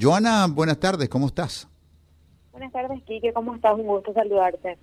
Joana, buenas tardes, ¿cómo estás? Buenas tardes, Quique, ¿cómo estás? Un gusto saludarte.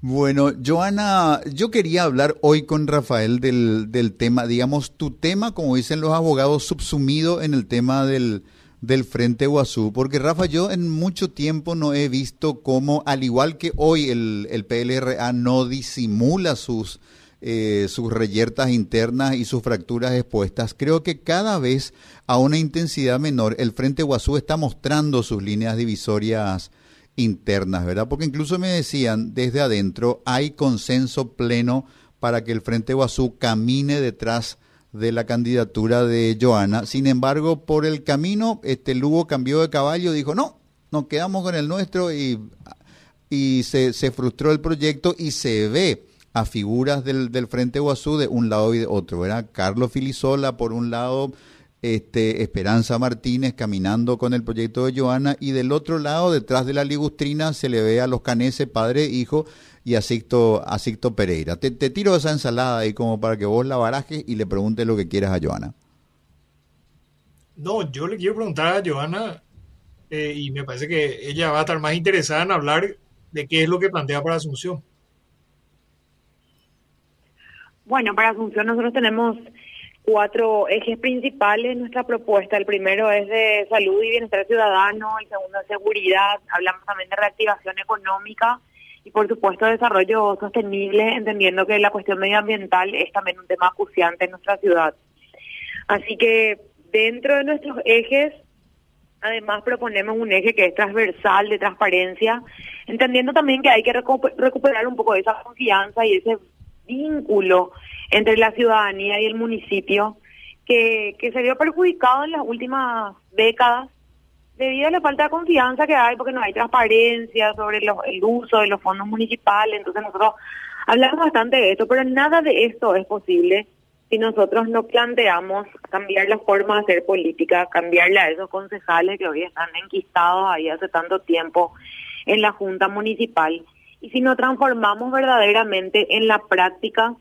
Bueno, Joana, yo quería hablar hoy con Rafael del, del tema, digamos, tu tema, como dicen los abogados, subsumido en el tema del, del Frente Guazú, porque Rafa, yo en mucho tiempo no he visto cómo, al igual que hoy el, el PLRA no disimula sus, eh, sus reyertas internas y sus fracturas expuestas, creo que cada vez a una intensidad menor el Frente Guazú está mostrando sus líneas divisorias internas, ¿verdad? Porque incluso me decían desde adentro hay consenso pleno para que el Frente Guazú camine detrás de la candidatura de Joana. Sin embargo, por el camino, este Lugo cambió de caballo, dijo, no, nos quedamos con el nuestro y, y se, se frustró el proyecto y se ve a figuras del, del Frente Guazú de un lado y de otro, ¿verdad? Carlos Filisola por un lado, este, Esperanza Martínez caminando con el proyecto de Joana y del otro lado, detrás de la ligustrina, se le ve a los caneses, padre, hijo, y a Sicto, Pereira. Te, tiro esa ensalada ahí como para que vos la barajes y le preguntes lo que quieras a Joana. No, yo le quiero preguntar a Joana eh, y me parece que ella va a estar más interesada en hablar de qué es lo que plantea para Asunción. Bueno, para Asunción nosotros tenemos cuatro ejes principales en nuestra propuesta. El primero es de salud y bienestar ciudadano, el segundo de seguridad, hablamos también de reactivación económica y por supuesto desarrollo sostenible, entendiendo que la cuestión medioambiental es también un tema acuciante en nuestra ciudad. Así que dentro de nuestros ejes, además proponemos un eje que es transversal de transparencia, entendiendo también que hay que recuperar un poco esa confianza y ese vínculo entre la ciudadanía y el municipio que, que se vio perjudicado en las últimas décadas debido a la falta de confianza que hay, porque no hay transparencia sobre el uso de los fondos municipales, entonces nosotros hablamos bastante de esto, pero nada de esto es posible si nosotros no planteamos cambiar la forma de hacer política, cambiarle a esos concejales que hoy están enquistados ahí hace tanto tiempo en la Junta Municipal, y si no transformamos verdaderamente en la práctica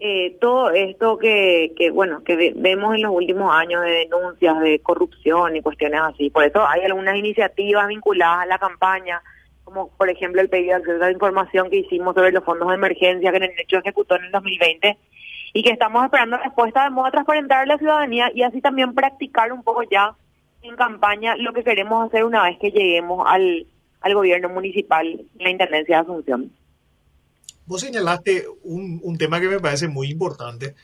eh, todo esto que, bueno, que vemos en los últimos años de denuncias de corrupción y cuestiones así. Por eso hay algunas iniciativas vinculadas a la campaña, como por ejemplo el pedido de acceso a la información que hicimos sobre los fondos de emergencia que en el hecho ejecutó en el 2020 y que estamos esperando respuesta de modo a transparentar a la ciudadanía y así también practicar un poco ya en campaña lo que queremos hacer una vez que lleguemos al, al gobierno municipal, la Intendencia de Asunción. Vos señalaste un, tema que me parece muy importante,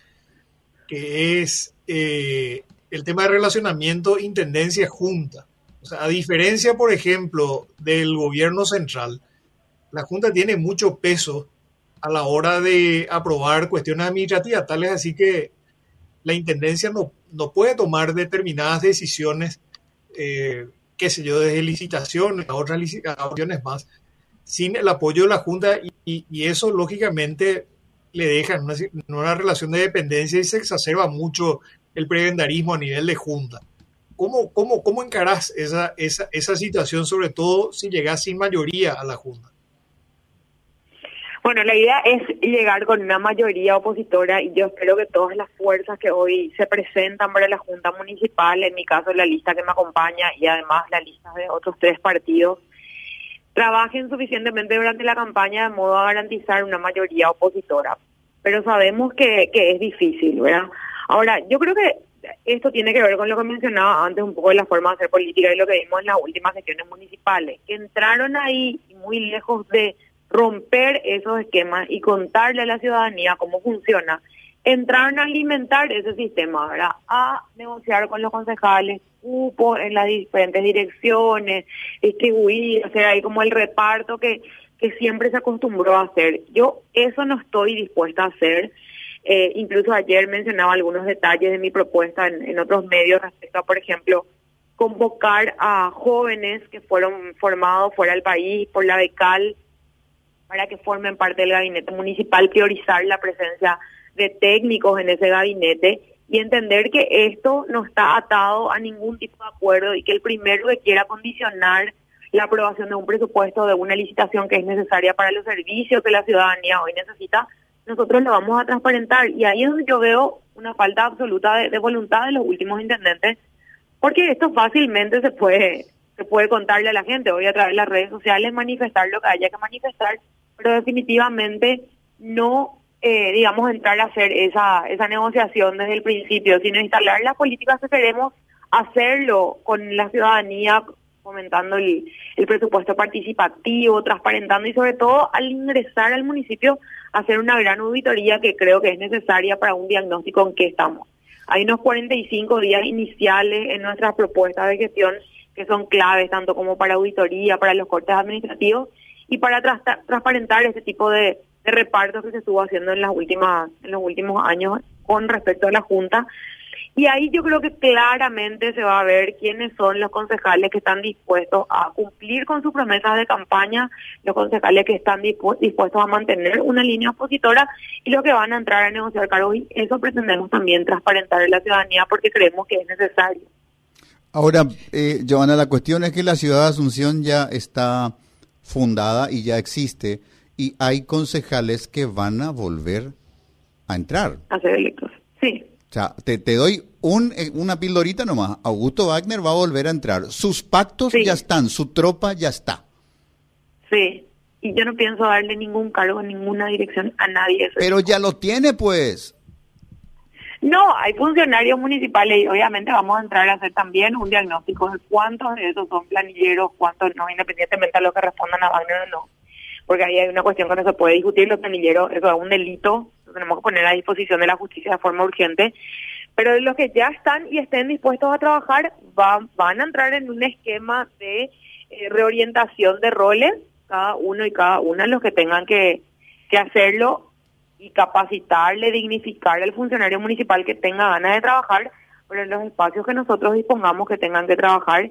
que es eh, el tema de relacionamiento intendencia-junta. O sea, a diferencia, por ejemplo, del gobierno central, la Junta tiene mucho peso a la hora de aprobar cuestiones administrativas, tales así que la Intendencia no, no puede tomar determinadas decisiones, eh, qué sé yo, desde licitaciones a otras licitaciones más, sin el apoyo de la Junta y, eso lógicamente le deja en una, relación de dependencia y se exacerba mucho el prebendarismo a nivel de Junta. ¿Cómo, cómo, cómo encarás esa, esa, esa situación, sobre todo si llegas sin mayoría a la Junta? Bueno, la idea es llegar con una mayoría opositora y yo espero que todas las fuerzas que hoy se presentan para la Junta Municipal, en mi caso la lista que me acompaña y además la lista de otros tres partidos, trabajen suficientemente durante la campaña de modo a garantizar una mayoría opositora. Pero sabemos que, que es difícil, ¿verdad? Ahora, yo creo que esto tiene que ver con lo que mencionaba antes un poco de la forma de hacer política y lo que vimos en las últimas sesiones municipales, que entraron ahí muy lejos de romper esos esquemas y contarle a la ciudadanía cómo funciona entraron a alimentar ese sistema. A negociar con los concejales, cupos en las diferentes direcciones, distribuir, hacer ahí como el reparto que, que siempre se acostumbró a hacer. Yo eso no estoy dispuesta a hacer. Eh, incluso ayer mencionaba algunos detalles de mi propuesta en, en otros medios respecto a, por ejemplo, convocar a jóvenes que fueron formados fuera del país por la BECAL para que formen parte del gabinete municipal, priorizar la presencia de técnicos en ese gabinete y entender que esto no está atado a ningún tipo de acuerdo y que el primero que quiera condicionar la aprobación de un presupuesto de una licitación que es necesaria para los servicios que la ciudadanía hoy necesita, nosotros lo vamos a transparentar. Y ahí es donde yo veo una falta absoluta de, voluntad de los últimos intendentes Porque esto fácilmente se puede se puede contarle a la gente, hoy a través de las redes sociales manifestar lo que haya que manifestar, pero definitivamente no, eh, digamos, entrar a hacer esa, esa negociación desde el principio, sino instalar las políticas que queremos hacerlo con la ciudadanía, fomentando el, el presupuesto participativo, transparentando y sobre todo al ingresar al municipio hacer una gran auditoría que creo que es necesaria para un diagnóstico en qué estamos. Hay unos 45 días iniciales en nuestras propuestas de gestión que son claves tanto como para auditoría, para los cortes administrativos y para transparentar ese tipo de, repartos que se estuvo haciendo en las últimas en los últimos años con respecto a la junta y ahí yo creo que claramente se va a ver quiénes son los concejales que están dispuestos a cumplir con sus promesas de campaña, los concejales que están dispuestos a mantener una línea opositora y los que van a entrar a negociar cargos. Y eso pretendemos también transparentar en la ciudadanía porque creemos que es necesario. Ahora, eh, Joana, la cuestión es que la ciudad de Asunción ya está fundada y ya existe y hay concejales que van a volver a entrar. A ser electos, sí. O sea, te, te doy un, eh, una pildorita nomás. Augusto Wagner va a volver a entrar. Sus pactos ya están, su tropa ya está. Sí, y yo no pienso darle ningún cargo, ninguna dirección a nadie. Pero ya lo tiene, pues. No, hay funcionarios municipales y obviamente vamos a entrar a hacer también un diagnóstico de cuántos de esos son planilleros, cuántos no, independientemente de lo que respondan a Wagner o no. Porque ahí hay una cuestión que no se puede discutir, los planilleros, eso es un delito, lo tenemos que poner a disposición de la justicia de forma urgente. Pero los que ya están y estén dispuestos a trabajar, van, van a entrar en un esquema de eh, reorientación de roles, cada uno y cada una, los que tengan que, que hacerlo y capacitarle, dignificar al funcionario municipal que tenga ganas de trabajar, pero en los espacios que nosotros dispongamos que tengan que trabajar.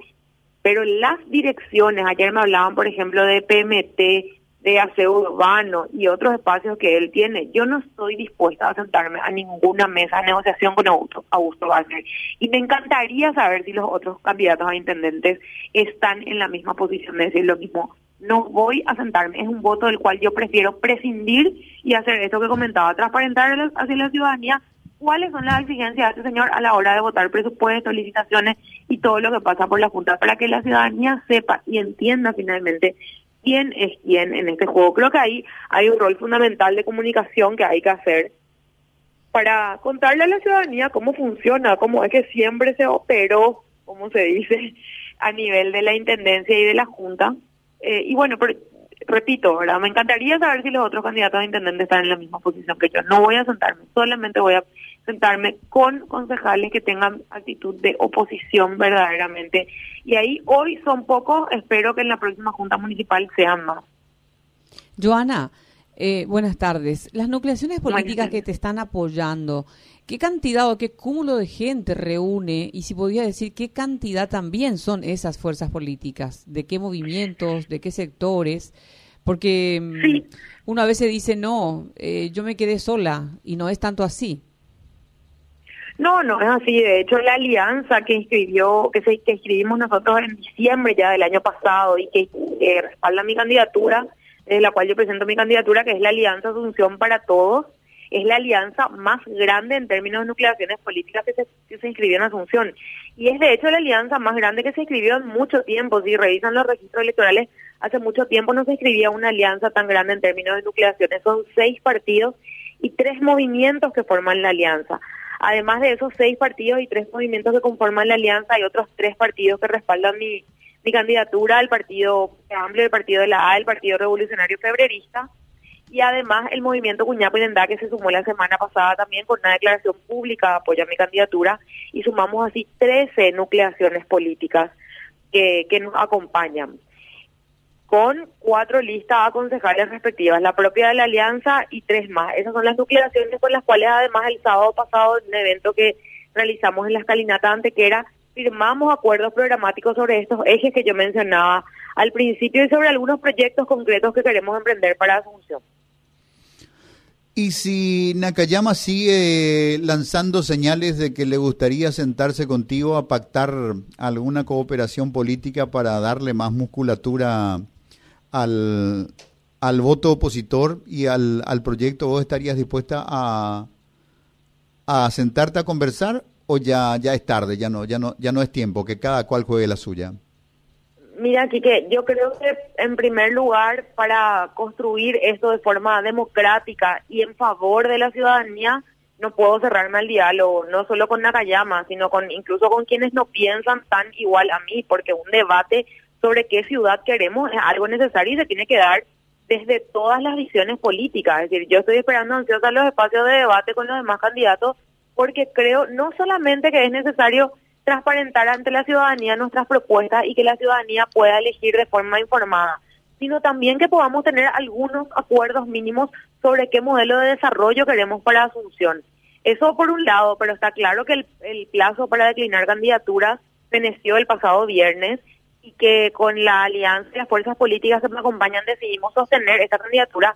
Pero las direcciones, ayer me hablaban, por ejemplo, de PMT, de aseo urbano y otros espacios que él tiene. Yo no estoy dispuesta a sentarme a ninguna mesa de negociación con Augusto, Augusto Wagner. Y me encantaría saber si los otros candidatos a intendentes están en la misma posición de decir lo mismo no voy a sentarme. Es un voto del cual yo prefiero prescindir y hacer esto que comentaba, transparentar hacia la ciudadanía cuáles son las exigencias de este señor a la hora de votar presupuestos, licitaciones y todo lo que pasa por la Junta, para que la ciudadanía sepa y entienda finalmente quién es quién en este juego. Creo que ahí hay un rol fundamental de comunicación que hay que hacer para contarle a la ciudadanía cómo funciona, cómo es que siempre se operó, como se dice, a nivel de la Intendencia y de la Junta, eh, y bueno, pero, repito, ¿verdad? Me encantaría saber si los otros candidatos a intendente están en la misma posición que yo. No voy a sentarme, solamente voy a sentarme con concejales que tengan actitud de oposición verdaderamente. Y ahí hoy son pocos, espero que en la próxima Junta Municipal sean más. Joana, eh, buenas tardes. Las nucleaciones políticas que te están apoyando, ¿Qué cantidad o qué cúmulo de gente reúne? Y si podía decir, ¿qué cantidad también son esas fuerzas políticas? ¿De qué movimientos? ¿De qué sectores? Porque mm, una vez se dice, no, eh, yo me quedé sola y no es tanto así. No, no es así. De hecho, la alianza que inscribió, que, se, que escribimos nosotros en diciembre ya del año pasado y que respalda mi candidatura, de la cual yo presento mi candidatura, que es la Alianza Asunción para Todos, es la alianza más grande en términos de nucleaciones políticas que se, se inscribió en Asunción. Y es de hecho la alianza más grande que se inscribió en mucho tiempo. Si revisan los registros electorales, hace mucho tiempo no se inscribía una alianza tan grande en términos de nucleaciones. Son seis partidos y tres movimientos que forman la alianza. Además de esos seis partidos y tres movimientos que conforman la alianza, hay otros tres partidos que respaldan mi, mi candidatura, el Partido Amplio, el Partido de la A, el Partido Revolucionario Febrerista, y además el movimiento Cuñapo y que se sumó la semana pasada también con una declaración pública de apoyo a mi candidatura y sumamos así 13 nucleaciones políticas que, que nos acompañan con cuatro listas a concejales respectivas, la propia de la alianza y tres más. Esas son las nucleaciones con las cuales además el sábado pasado en un evento que realizamos en la escalinata antequera firmamos acuerdos programáticos sobre estos ejes que yo mencionaba al principio y sobre algunos proyectos concretos que queremos emprender para Asunción. Y si Nakayama sigue lanzando señales de que le gustaría sentarse contigo a pactar alguna cooperación política para darle más musculatura al, al voto opositor y al, al proyecto, ¿vos estarías dispuesta a, a sentarte a conversar o ya, ya es tarde, ya no, ya no, ya no es tiempo, que cada cual juegue la suya? Mira, Quique, yo creo que en primer lugar, para construir esto de forma democrática y en favor de la ciudadanía, no puedo cerrarme al diálogo, no solo con Nakayama, sino con incluso con quienes no piensan tan igual a mí, porque un debate sobre qué ciudad queremos es algo necesario y se tiene que dar desde todas las visiones políticas. Es decir, yo estoy esperando ansiosa los espacios de debate con los demás candidatos porque creo no solamente que es necesario transparentar ante la ciudadanía nuestras propuestas y que la ciudadanía pueda elegir de forma informada, sino también que podamos tener algunos acuerdos mínimos sobre qué modelo de desarrollo queremos para Asunción. Eso por un lado, pero está claro que el, plazo para declinar candidaturas veneció el pasado viernes y que con la alianza y las fuerzas políticas que me acompañan decidimos sostener esta candidatura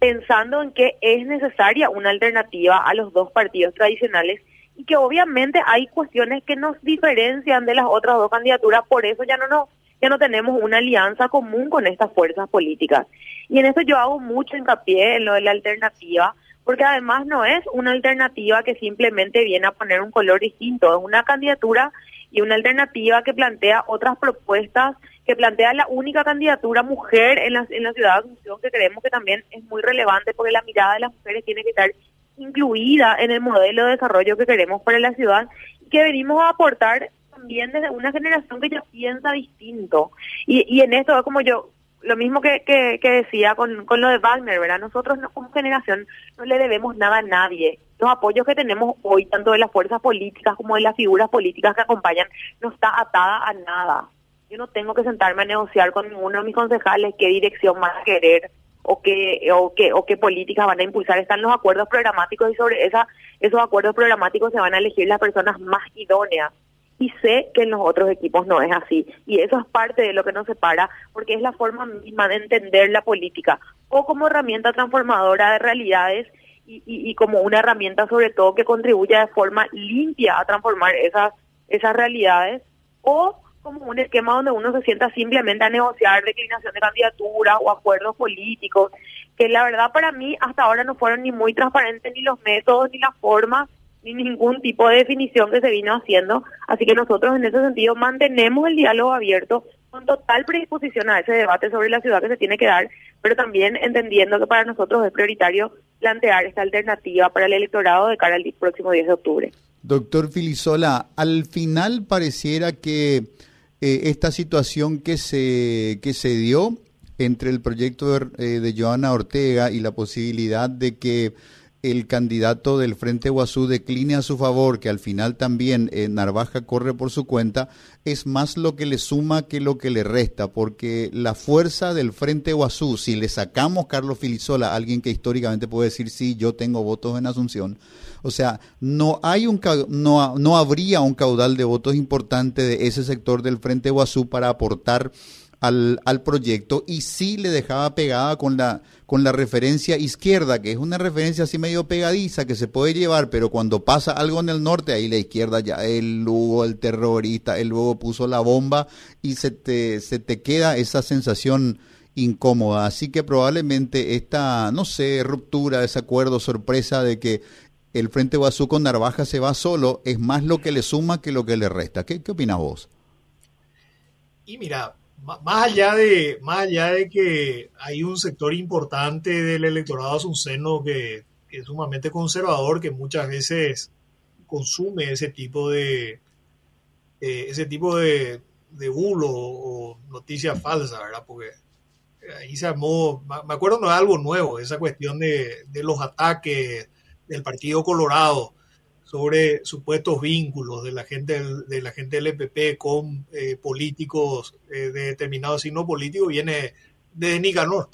pensando en que es necesaria una alternativa a los dos partidos tradicionales y que obviamente hay cuestiones que nos diferencian de las otras dos candidaturas, por eso ya no nos, ya no tenemos una alianza común con estas fuerzas políticas. Y en eso yo hago mucho hincapié en lo de la alternativa, porque además no es una alternativa que simplemente viene a poner un color distinto, es una candidatura y una alternativa que plantea otras propuestas, que plantea la única candidatura mujer en la, en la ciudad de Asunción, que creemos que también es muy relevante porque la mirada de las mujeres tiene que estar incluida en el modelo de desarrollo que queremos para la ciudad y que venimos a aportar también desde una generación que ya piensa distinto. Y, y en esto, como yo, lo mismo que, que, decía con, con lo de Wagner, ¿verdad? Nosotros como generación no le debemos nada a nadie. Los apoyos que tenemos hoy, tanto de las fuerzas políticas como de las figuras políticas que acompañan, no está atada a nada. Yo no tengo que sentarme a negociar con ninguno de mis concejales qué dirección van a querer o qué, o qué, o qué políticas van a impulsar. Están los acuerdos programáticos y sobre esa, esos acuerdos programáticos se van a elegir las personas más idóneas. Y sé que en los otros equipos no es así. Y eso es parte de lo que nos separa, porque es la forma misma de entender la política, o como herramienta transformadora de realidades y, y, como una herramienta sobre todo que contribuya de forma limpia a transformar esas, esas realidades, o como un esquema donde uno se sienta simplemente a negociar declinación de candidatura o acuerdos políticos, que la verdad para mí hasta ahora no fueron ni muy transparentes ni los métodos ni las formas ni ningún tipo de definición que se vino haciendo. Así que nosotros en ese sentido mantenemos el diálogo abierto con total predisposición a ese debate sobre la ciudad que se tiene que dar, pero también entendiendo que para nosotros es prioritario plantear esta alternativa para el electorado de cara al próximo 10 de octubre. Doctor Filisola, al final pareciera que eh, esta situación que se, que se dio entre el proyecto de, eh, de Joana Ortega y la posibilidad de que el candidato del Frente Guazú decline a su favor, que al final también eh, Narvaja corre por su cuenta, es más lo que le suma que lo que le resta, porque la fuerza del Frente Guazú, si le sacamos Carlos Filisola, alguien que históricamente puede decir sí, yo tengo votos en Asunción, o sea, no hay un no, no habría un caudal de votos importante de ese sector del Frente Guazú para aportar al, al proyecto y sí le dejaba pegada con la, con la referencia izquierda, que es una referencia así medio pegadiza que se puede llevar, pero cuando pasa algo en el norte, ahí la izquierda ya, el Lugo, el terrorista, el luego puso la bomba y se te, se te queda esa sensación incómoda. Así que probablemente esta, no sé, ruptura, desacuerdo, sorpresa de que el Frente Guazú con Narvaja se va solo, es más lo que le suma que lo que le resta. ¿Qué, qué opinas vos? Y mira, más allá de más allá de que hay un sector importante del electorado asunceno que, que es sumamente conservador que muchas veces consume ese tipo de eh, ese tipo de, de bulo o noticias falsas, ¿verdad? Porque ahí se armó, me acuerdo no es algo nuevo, esa cuestión de, de los ataques del Partido Colorado sobre supuestos vínculos de la gente de la gente del EPP con eh, políticos eh, de determinado signo político viene de Nicanor,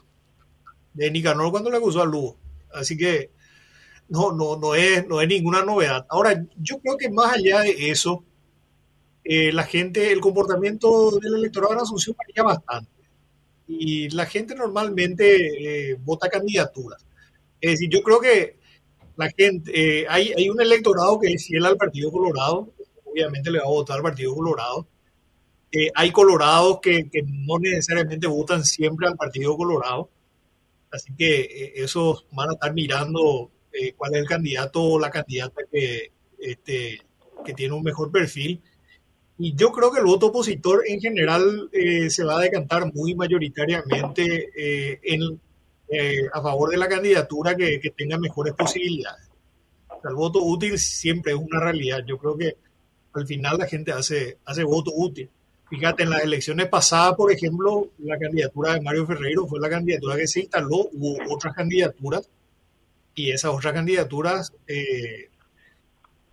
de Nicanor cuando le acusó a Lugo. Así que no, no, no, es, no es ninguna novedad. Ahora, yo creo que más allá de eso, eh, la gente, el comportamiento del electorado de Asunción varía bastante. Y la gente normalmente vota candidaturas. Es decir, yo creo que la gente, eh, hay, hay un electorado que es fiel al Partido Colorado, obviamente le va a votar al Partido Colorado. Eh, hay colorados que, que, no necesariamente votan siempre al Partido Colorado, así que eh, esos van a estar mirando cuál es el candidato o la candidata que, este, que tiene un mejor perfil. Y yo creo que el voto opositor en general eh, se va a decantar muy mayoritariamente eh, en, eh, a favor de la candidatura que, que tenga mejores posibilidades. el voto útil siempre es una realidad. Yo creo que al final la gente hace, hace voto útil. Fíjate, en las elecciones pasadas, por ejemplo, la candidatura de Mario Ferreiro fue la candidatura que se instaló, hubo otras candidaturas y esas otras candidaturas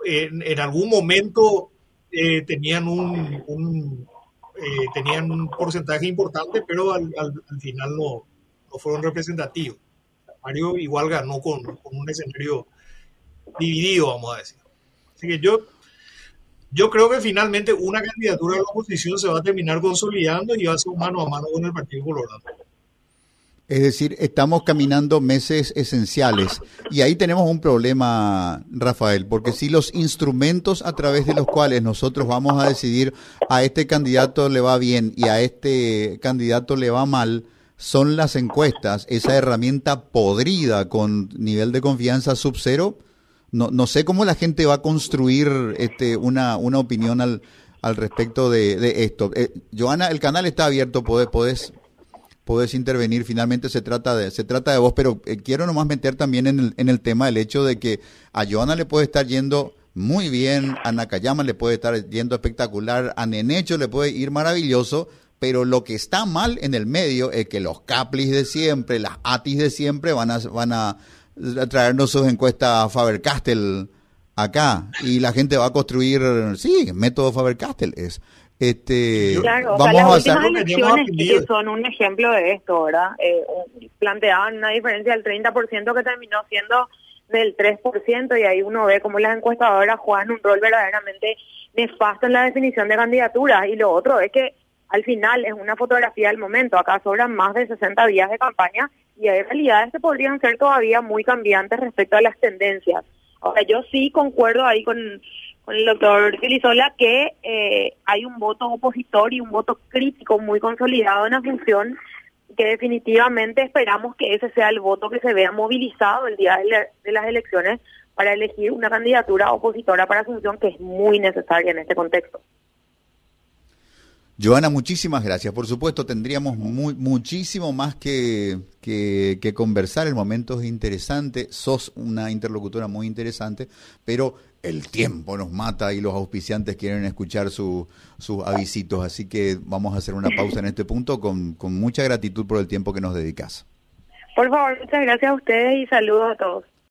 en, en, algún momento eh, tenían un, eh, tenían un porcentaje importante, pero al, final no, no, fueron representativos. Mario igual ganó con, un escenario dividido, vamos a decir. Así que yo, yo creo que finalmente una candidatura de la oposición se va a terminar consolidando y va a ser mano a mano con el Partido Colorado. Es decir, estamos caminando meses esenciales y ahí tenemos un problema, Rafael, porque si los instrumentos a través de los cuales nosotros vamos a decidir a este candidato le va bien y a este candidato le va mal, son las encuestas, esa herramienta podrida con nivel de confianza sub cero, no, no sé cómo la gente va a construir este, una, una opinión al, al respecto de, esto. Eh, Joana, el canal está abierto, podés, podés podés intervenir. Finalmente se trata de, se trata de vos, pero eh, quiero nomás meter también en el, en el tema el hecho de que a Joana le puede estar yendo muy bien, a Nakayama le puede estar yendo espectacular, a Nenecho le puede ir maravilloso, pero lo que está mal en el medio es que los Caplis de siempre, las Atis de siempre van a, van a traernos sus encuestas Faber-Castell acá. Y la gente va a construir, sí, método Faber-Castell es. Este, claro, vamos las últimas elecciones que son un ejemplo de esto, ¿verdad? Eh, planteaban una diferencia del 30% que terminó siendo del 3% y ahí uno ve cómo las encuestadoras juegan un rol verdaderamente nefasto en la definición de candidaturas. Y lo otro es que al final es una fotografía del momento, acá sobran más de 60 días de campaña y hay realidades que podrían ser todavía muy cambiantes respecto a las tendencias. O sea, yo sí concuerdo ahí con con el doctor Filizola que eh, hay un voto opositor y un voto crítico muy consolidado en la función que definitivamente esperamos que ese sea el voto que se vea movilizado el día de, las elecciones para elegir una candidatura opositora para Asunción que es muy necesaria en este contexto. Joana, muchísimas gracias. Por supuesto, tendríamos muy, muchísimo más que, que, conversar. El momento es interesante. Sos una interlocutora muy interesante, pero el tiempo nos mata y los auspiciantes quieren escuchar sus avisitos, así que vamos a hacer una pausa en este punto con, con mucha gratitud por el tiempo que nos dedicas. Por favor, muchas gracias a ustedes y saludos a todos.